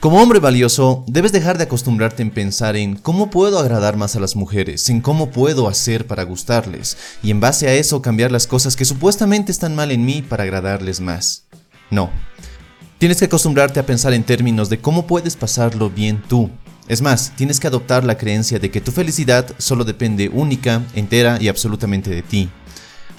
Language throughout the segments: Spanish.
Como hombre valioso, debes dejar de acostumbrarte en pensar en cómo puedo agradar más a las mujeres, en cómo puedo hacer para gustarles, y en base a eso cambiar las cosas que supuestamente están mal en mí para agradarles más. No. Tienes que acostumbrarte a pensar en términos de cómo puedes pasarlo bien tú. Es más, tienes que adoptar la creencia de que tu felicidad solo depende única, entera y absolutamente de ti.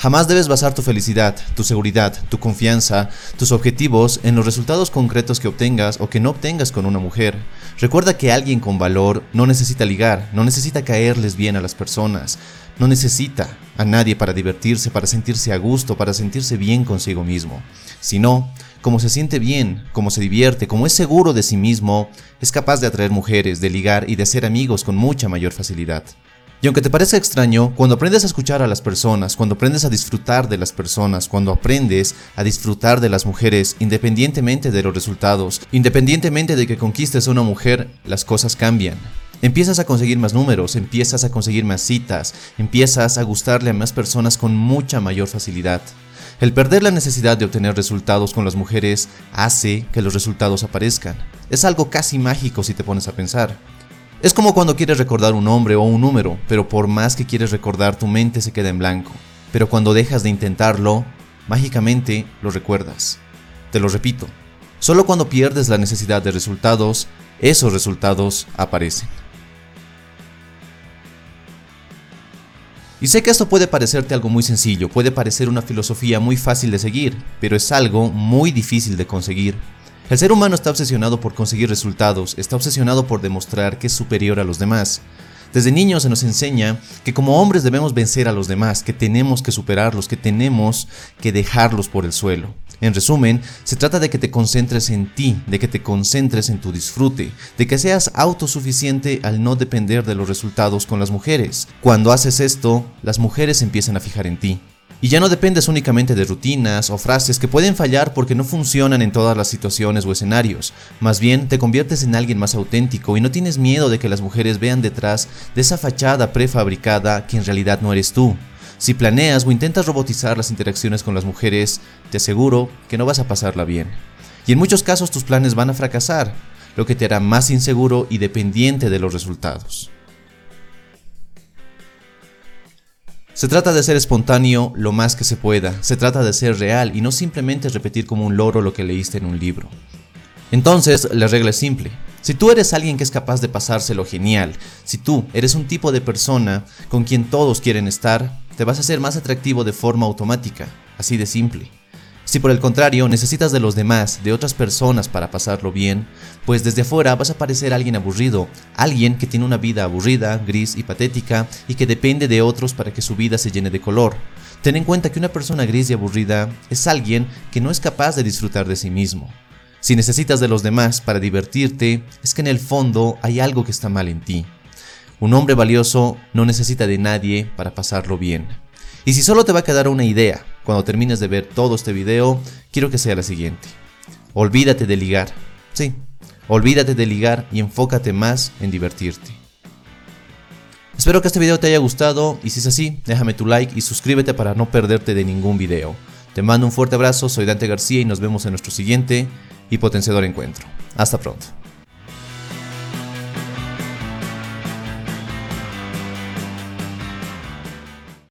Jamás debes basar tu felicidad, tu seguridad, tu confianza, tus objetivos en los resultados concretos que obtengas o que no obtengas con una mujer. Recuerda que alguien con valor no necesita ligar, no necesita caerles bien a las personas, no necesita a nadie para divertirse, para sentirse a gusto, para sentirse bien consigo mismo. Sino, como se siente bien, como se divierte, como es seguro de sí mismo, es capaz de atraer mujeres, de ligar y de hacer amigos con mucha mayor facilidad. Y aunque te parezca extraño, cuando aprendes a escuchar a las personas, cuando aprendes a disfrutar de las personas, cuando aprendes a disfrutar de las mujeres, independientemente de los resultados, independientemente de que conquistes a una mujer, las cosas cambian. Empiezas a conseguir más números, empiezas a conseguir más citas, empiezas a gustarle a más personas con mucha mayor facilidad. El perder la necesidad de obtener resultados con las mujeres hace que los resultados aparezcan. Es algo casi mágico si te pones a pensar. Es como cuando quieres recordar un nombre o un número, pero por más que quieres recordar tu mente se queda en blanco. Pero cuando dejas de intentarlo, mágicamente lo recuerdas. Te lo repito, solo cuando pierdes la necesidad de resultados, esos resultados aparecen. Y sé que esto puede parecerte algo muy sencillo, puede parecer una filosofía muy fácil de seguir, pero es algo muy difícil de conseguir. El ser humano está obsesionado por conseguir resultados, está obsesionado por demostrar que es superior a los demás. Desde niños se nos enseña que como hombres debemos vencer a los demás, que tenemos que superarlos, que tenemos que dejarlos por el suelo. En resumen, se trata de que te concentres en ti, de que te concentres en tu disfrute, de que seas autosuficiente al no depender de los resultados con las mujeres. Cuando haces esto, las mujeres empiezan a fijar en ti. Y ya no dependes únicamente de rutinas o frases que pueden fallar porque no funcionan en todas las situaciones o escenarios. Más bien, te conviertes en alguien más auténtico y no tienes miedo de que las mujeres vean detrás de esa fachada prefabricada que en realidad no eres tú. Si planeas o intentas robotizar las interacciones con las mujeres, te aseguro que no vas a pasarla bien. Y en muchos casos tus planes van a fracasar, lo que te hará más inseguro y dependiente de los resultados. Se trata de ser espontáneo lo más que se pueda, se trata de ser real y no simplemente repetir como un loro lo que leíste en un libro. Entonces, la regla es simple. Si tú eres alguien que es capaz de pasárselo genial, si tú eres un tipo de persona con quien todos quieren estar, te vas a ser más atractivo de forma automática, así de simple. Si por el contrario necesitas de los demás, de otras personas para pasarlo bien, pues desde afuera vas a parecer alguien aburrido, alguien que tiene una vida aburrida, gris y patética y que depende de otros para que su vida se llene de color. Ten en cuenta que una persona gris y aburrida es alguien que no es capaz de disfrutar de sí mismo. Si necesitas de los demás para divertirte, es que en el fondo hay algo que está mal en ti. Un hombre valioso no necesita de nadie para pasarlo bien. Y si solo te va a quedar una idea cuando termines de ver todo este video, quiero que sea la siguiente. Olvídate de ligar. Sí, olvídate de ligar y enfócate más en divertirte. Espero que este video te haya gustado y si es así, déjame tu like y suscríbete para no perderte de ningún video. Te mando un fuerte abrazo, soy Dante García y nos vemos en nuestro siguiente y potenciador encuentro. Hasta pronto.